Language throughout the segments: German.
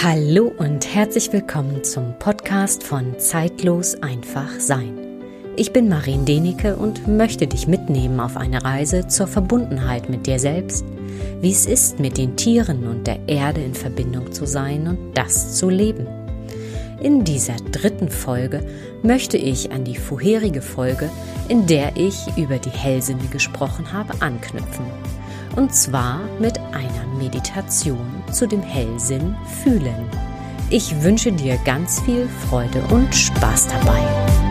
Hallo und herzlich willkommen zum Podcast von Zeitlos einfach sein. Ich bin Marien Denike und möchte dich mitnehmen auf eine Reise zur Verbundenheit mit dir selbst, wie es ist, mit den Tieren und der Erde in Verbindung zu sein und das zu leben. In dieser dritten Folge möchte ich an die vorherige Folge, in der ich über die Hellsinne gesprochen habe, anknüpfen. Und zwar mit einer Meditation zu dem Hellsinn fühlen. Ich wünsche dir ganz viel Freude und Spaß dabei.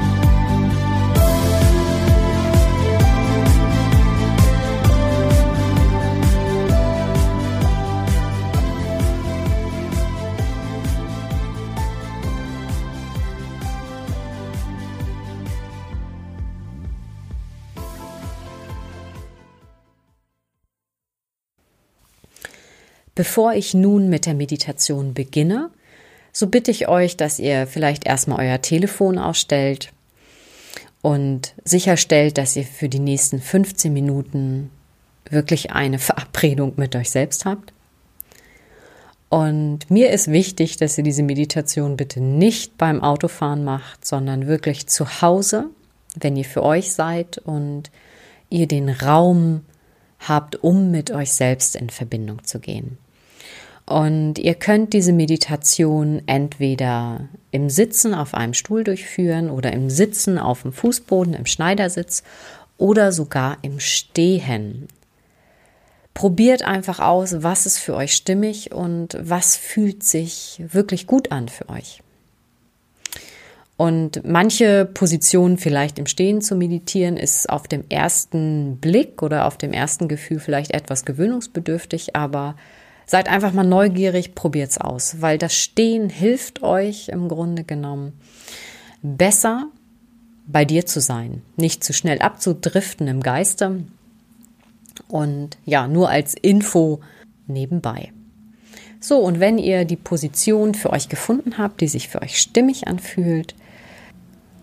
Bevor ich nun mit der Meditation beginne, so bitte ich euch, dass ihr vielleicht erstmal euer Telefon ausstellt und sicherstellt, dass ihr für die nächsten 15 Minuten wirklich eine Verabredung mit euch selbst habt. Und mir ist wichtig, dass ihr diese Meditation bitte nicht beim Autofahren macht, sondern wirklich zu Hause, wenn ihr für euch seid und ihr den Raum habt, um mit euch selbst in Verbindung zu gehen. Und ihr könnt diese Meditation entweder im Sitzen auf einem Stuhl durchführen oder im Sitzen auf dem Fußboden, im Schneidersitz oder sogar im Stehen. Probiert einfach aus, was ist für euch stimmig und was fühlt sich wirklich gut an für euch. Und manche Positionen vielleicht im Stehen zu meditieren ist auf dem ersten Blick oder auf dem ersten Gefühl vielleicht etwas gewöhnungsbedürftig, aber Seid einfach mal neugierig, probiert's aus, weil das Stehen hilft euch im Grunde genommen besser bei dir zu sein, nicht zu schnell abzudriften im Geiste. Und ja, nur als Info nebenbei. So, und wenn ihr die Position für euch gefunden habt, die sich für euch stimmig anfühlt,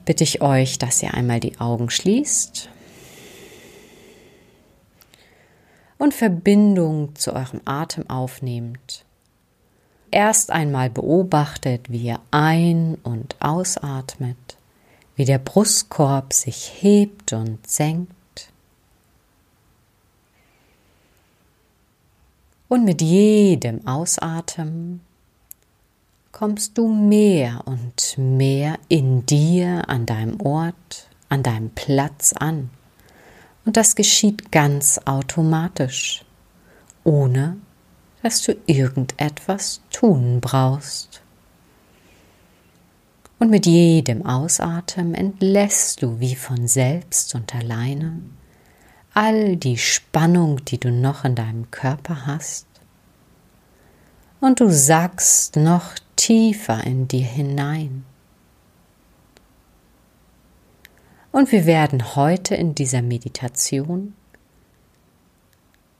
bitte ich euch, dass ihr einmal die Augen schließt und Verbindung zu eurem Atem aufnehmt. Erst einmal beobachtet, wie ihr ein- und ausatmet, wie der Brustkorb sich hebt und senkt. Und mit jedem Ausatmen kommst du mehr und mehr in dir, an deinem Ort, an deinem Platz an. Und das geschieht ganz automatisch, ohne dass du irgendetwas tun brauchst. Und mit jedem Ausatmen entlässt du wie von selbst und alleine all die Spannung, die du noch in deinem Körper hast. Und du sackst noch tiefer in dir hinein. Und wir werden heute in dieser Meditation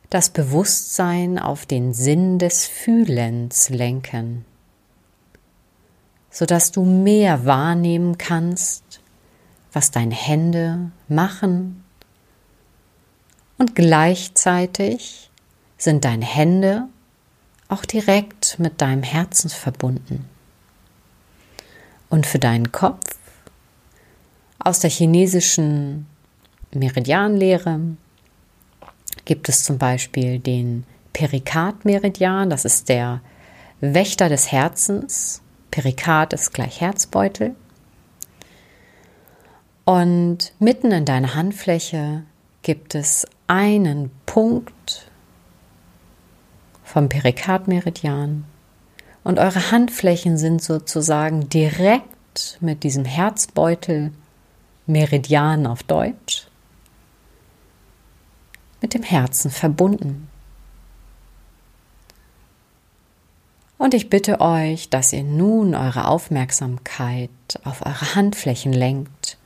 das Bewusstsein auf den Sinn des Fühlens lenken, sodass du mehr wahrnehmen kannst, was deine Hände machen und gleichzeitig sind deine Hände auch direkt mit deinem Herzen verbunden. Und für deinen Kopf aus der chinesischen Meridianlehre gibt es zum Beispiel den Perikard-Meridian, das ist der Wächter des Herzens. Perikard ist gleich Herzbeutel. Und mitten in deiner Handfläche gibt es einen Punkt vom Perikardmeridian und eure Handflächen sind sozusagen direkt mit diesem Herzbeutel Meridian auf Deutsch, mit dem Herzen verbunden. Und ich bitte euch, dass ihr nun eure Aufmerksamkeit auf eure Handflächen lenkt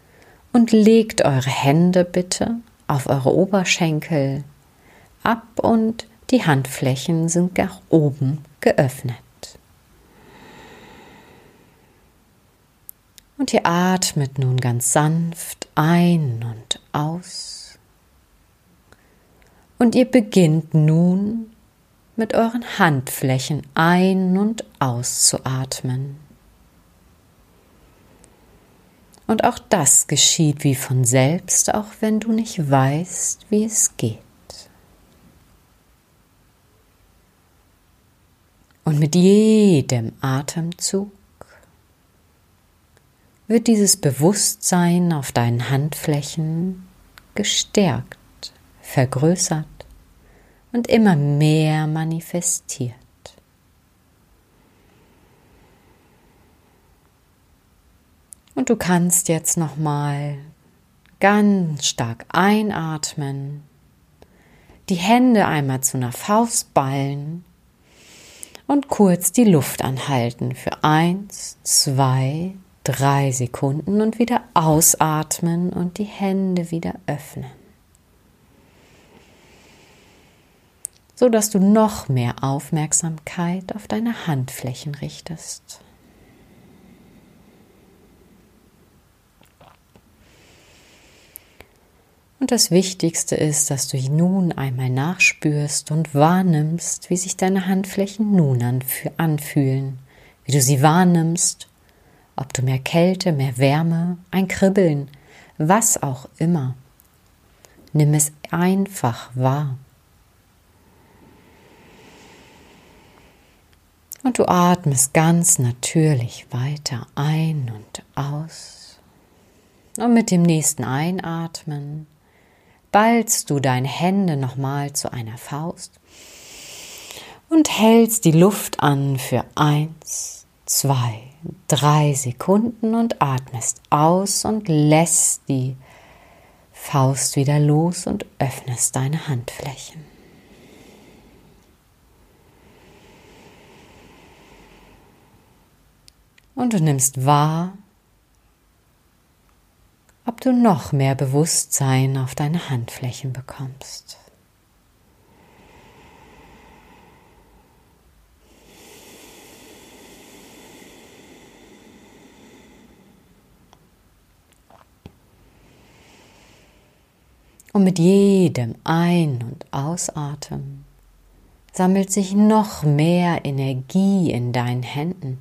und legt eure Hände bitte auf eure Oberschenkel ab und die Handflächen sind nach oben geöffnet. Und ihr atmet nun ganz sanft ein und aus. Und ihr beginnt nun mit euren Handflächen ein- und auszuatmen. Und auch das geschieht wie von selbst, auch wenn du nicht weißt, wie es geht. Und mit jedem Atemzug wird dieses Bewusstsein auf deinen Handflächen gestärkt, vergrößert und immer mehr manifestiert. Und du kannst jetzt noch mal ganz stark einatmen, die Hände einmal zu einer Faust ballen und kurz die Luft anhalten für eins, zwei, drei Sekunden und wieder ausatmen und die Hände wieder öffnen. So dass du noch mehr Aufmerksamkeit auf deine Handflächen richtest. Und das Wichtigste ist, dass du nun einmal nachspürst und wahrnimmst, wie sich deine Handflächen nun anfühlen, wie du sie wahrnimmst, ob du mehr Kälte, mehr Wärme, ein Kribbeln, was auch immer. Nimm es einfach wahr. Und du atmest ganz natürlich weiter ein und aus. Und mit dem nächsten Einatmen ballst du deine Hände nochmal zu einer Faust und hältst die Luft an für eins, zwei, drei Sekunden und atmest aus und lässt die Faust wieder los und öffnest deine Handflächen. Und du nimmst wahr, ob du noch mehr Bewusstsein auf deine Handflächen bekommst. Und mit jedem Ein- und Ausatmen sammelt sich noch mehr Energie in deinen Händen.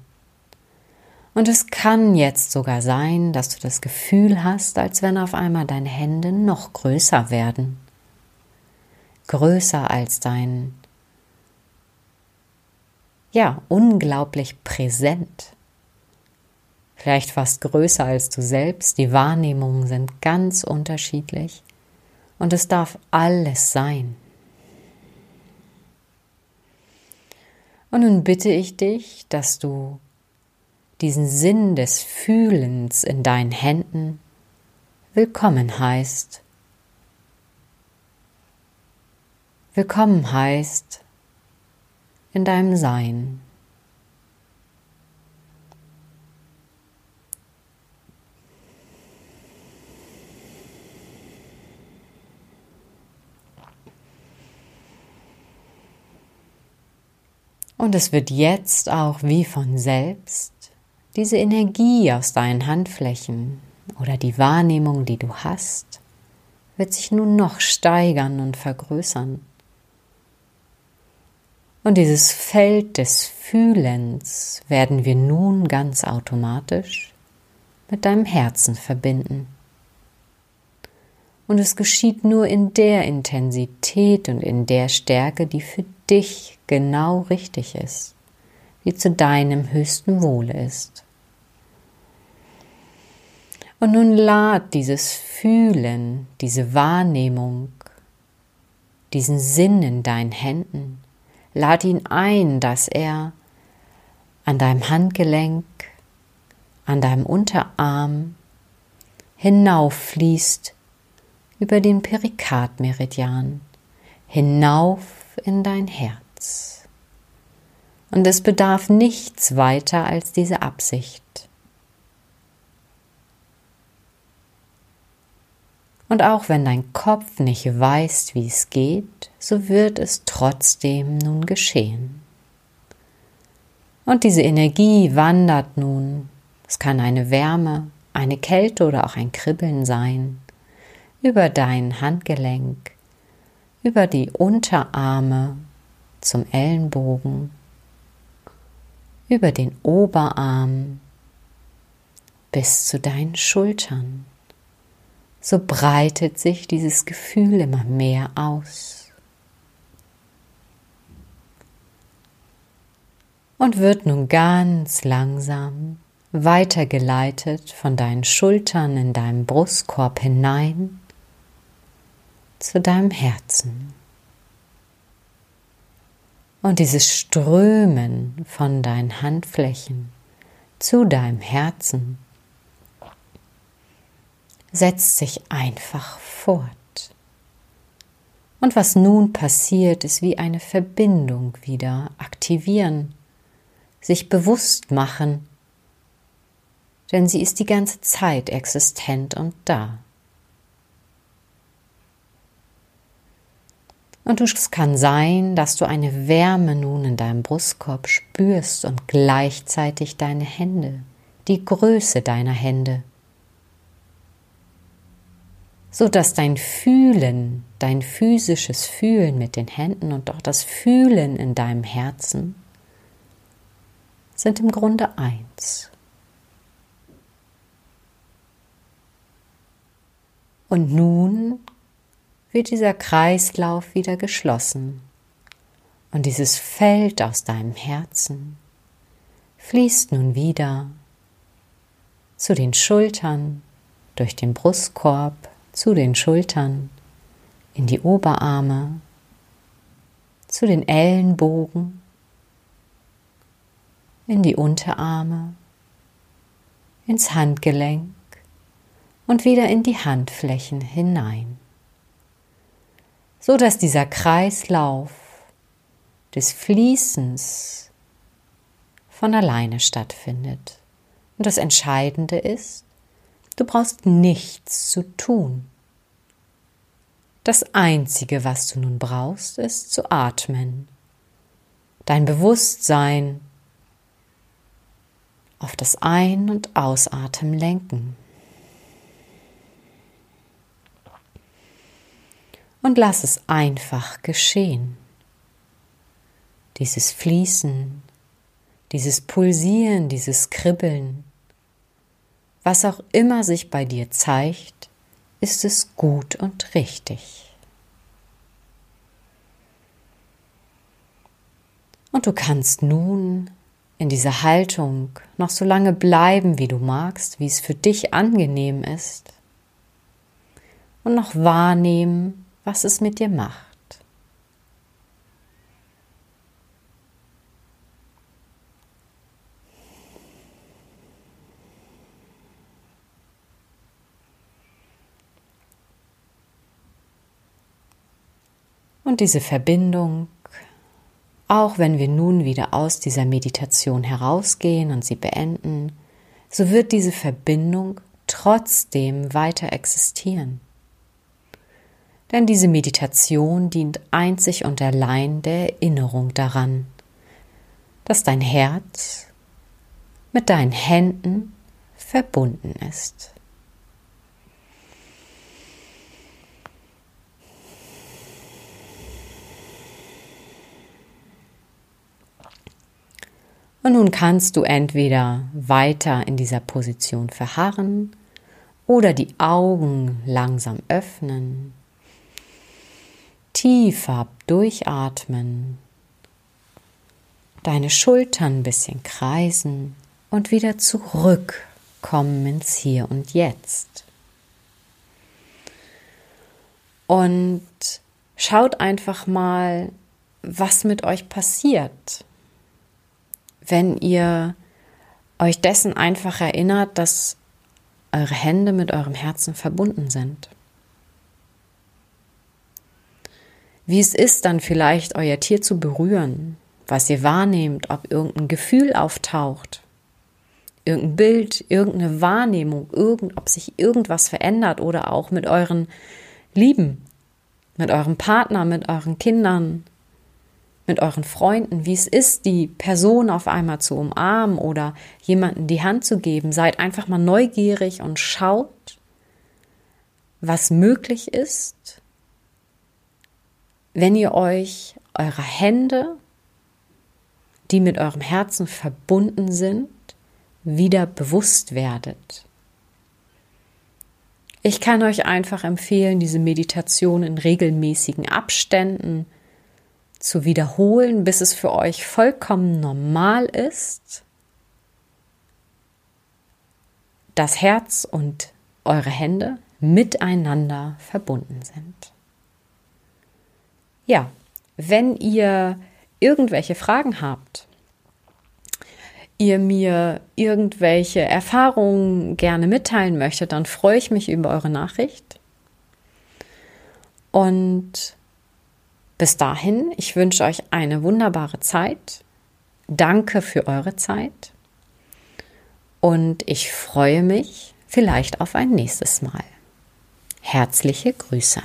Und es kann jetzt sogar sein, dass du das Gefühl hast, als wenn auf einmal deine Hände noch größer werden. Größer als dein, ja, unglaublich präsent. Vielleicht fast größer als du selbst. Die Wahrnehmungen sind ganz unterschiedlich. Und es darf alles sein. Und nun bitte ich dich, dass du diesen Sinn des Fühlens in deinen Händen willkommen heißt. Willkommen heißt in deinem Sein. Und es wird jetzt auch wie von selbst diese Energie aus deinen Handflächen oder die Wahrnehmung, die du hast, wird sich nun noch steigern und vergrößern. Und dieses Feld des Fühlens werden wir nun ganz automatisch mit deinem Herzen verbinden. Und es geschieht nur in der Intensität und in der Stärke, die für dich genau richtig ist, die zu deinem höchsten Wohle ist. Und nun lad dieses Fühlen, diese Wahrnehmung, diesen Sinn in deinen Händen, lad ihn ein, dass er an deinem Handgelenk, an deinem Unterarm hinauffließt über den Perikardmeridian, hinauf in dein Herz. Und es bedarf nichts weiter als diese Absicht. Und auch wenn dein Kopf nicht weiß, wie es geht, so wird es trotzdem nun geschehen. Und diese Energie wandert nun, es kann eine Wärme, eine Kälte oder auch ein Kribbeln sein, über dein Handgelenk, über die Unterarme zum Ellenbogen, über den Oberarm bis zu deinen Schultern. So breitet sich dieses Gefühl immer mehr aus. Und wird nun ganz langsam weitergeleitet von deinen Schultern in deinem Brustkorb hinein zu deinem Herzen. Und dieses Strömen von deinen Handflächen zu deinem Herzen setzt sich einfach fort. Und was nun passiert, ist wie eine Verbindung wieder aktivieren, sich bewusst machen, denn sie ist die ganze Zeit existent und da. Und es kann sein, dass du eine Wärme nun in deinem Brustkorb spürst und gleichzeitig deine Hände, die Größe deiner Hände, so dass dein Fühlen, dein physisches Fühlen mit den Händen und auch das Fühlen in deinem Herzen sind im Grunde eins. Und nun wird dieser Kreislauf wieder geschlossen. Und dieses Feld aus deinem Herzen fließt nun wieder zu den Schultern, durch den Brustkorb, zu den Schultern, in die Oberarme, zu den Ellenbogen, in die Unterarme, ins Handgelenk und wieder in die Handflächen hinein so dass dieser Kreislauf des Fließens von alleine stattfindet. Und das Entscheidende ist, du brauchst nichts zu tun. Das Einzige, was du nun brauchst, ist zu atmen, dein Bewusstsein auf das Ein- und Ausatmen lenken. Und lass es einfach geschehen. Dieses Fließen, dieses Pulsieren, dieses Kribbeln, was auch immer sich bei dir zeigt, ist es gut und richtig. Und du kannst nun in dieser Haltung noch so lange bleiben, wie du magst, wie es für dich angenehm ist, und noch wahrnehmen, was es mit dir macht. Und diese Verbindung, auch wenn wir nun wieder aus dieser Meditation herausgehen und sie beenden, so wird diese Verbindung trotzdem weiter existieren. Denn diese Meditation dient einzig und allein der Erinnerung daran, dass dein Herz mit deinen Händen verbunden ist. Und nun kannst du entweder weiter in dieser Position verharren oder die Augen langsam öffnen tiefer durchatmen, deine Schultern ein bisschen kreisen und wieder zurückkommen ins Hier und Jetzt. Und schaut einfach mal, was mit euch passiert, wenn ihr euch dessen einfach erinnert, dass eure Hände mit eurem Herzen verbunden sind. Wie es ist, dann vielleicht euer Tier zu berühren, was ihr wahrnehmt, ob irgendein Gefühl auftaucht, irgendein Bild, irgendeine Wahrnehmung, irgend, ob sich irgendwas verändert oder auch mit euren Lieben, mit eurem Partner, mit euren Kindern, mit euren Freunden, wie es ist, die Person auf einmal zu umarmen oder jemanden die Hand zu geben. Seid einfach mal neugierig und schaut, was möglich ist wenn ihr euch eurer Hände, die mit eurem Herzen verbunden sind, wieder bewusst werdet. Ich kann euch einfach empfehlen, diese Meditation in regelmäßigen Abständen zu wiederholen, bis es für euch vollkommen normal ist, dass Herz und eure Hände miteinander verbunden sind. Ja, wenn ihr irgendwelche Fragen habt, ihr mir irgendwelche Erfahrungen gerne mitteilen möchtet, dann freue ich mich über eure Nachricht. Und bis dahin, ich wünsche euch eine wunderbare Zeit. Danke für eure Zeit. Und ich freue mich vielleicht auf ein nächstes Mal. Herzliche Grüße.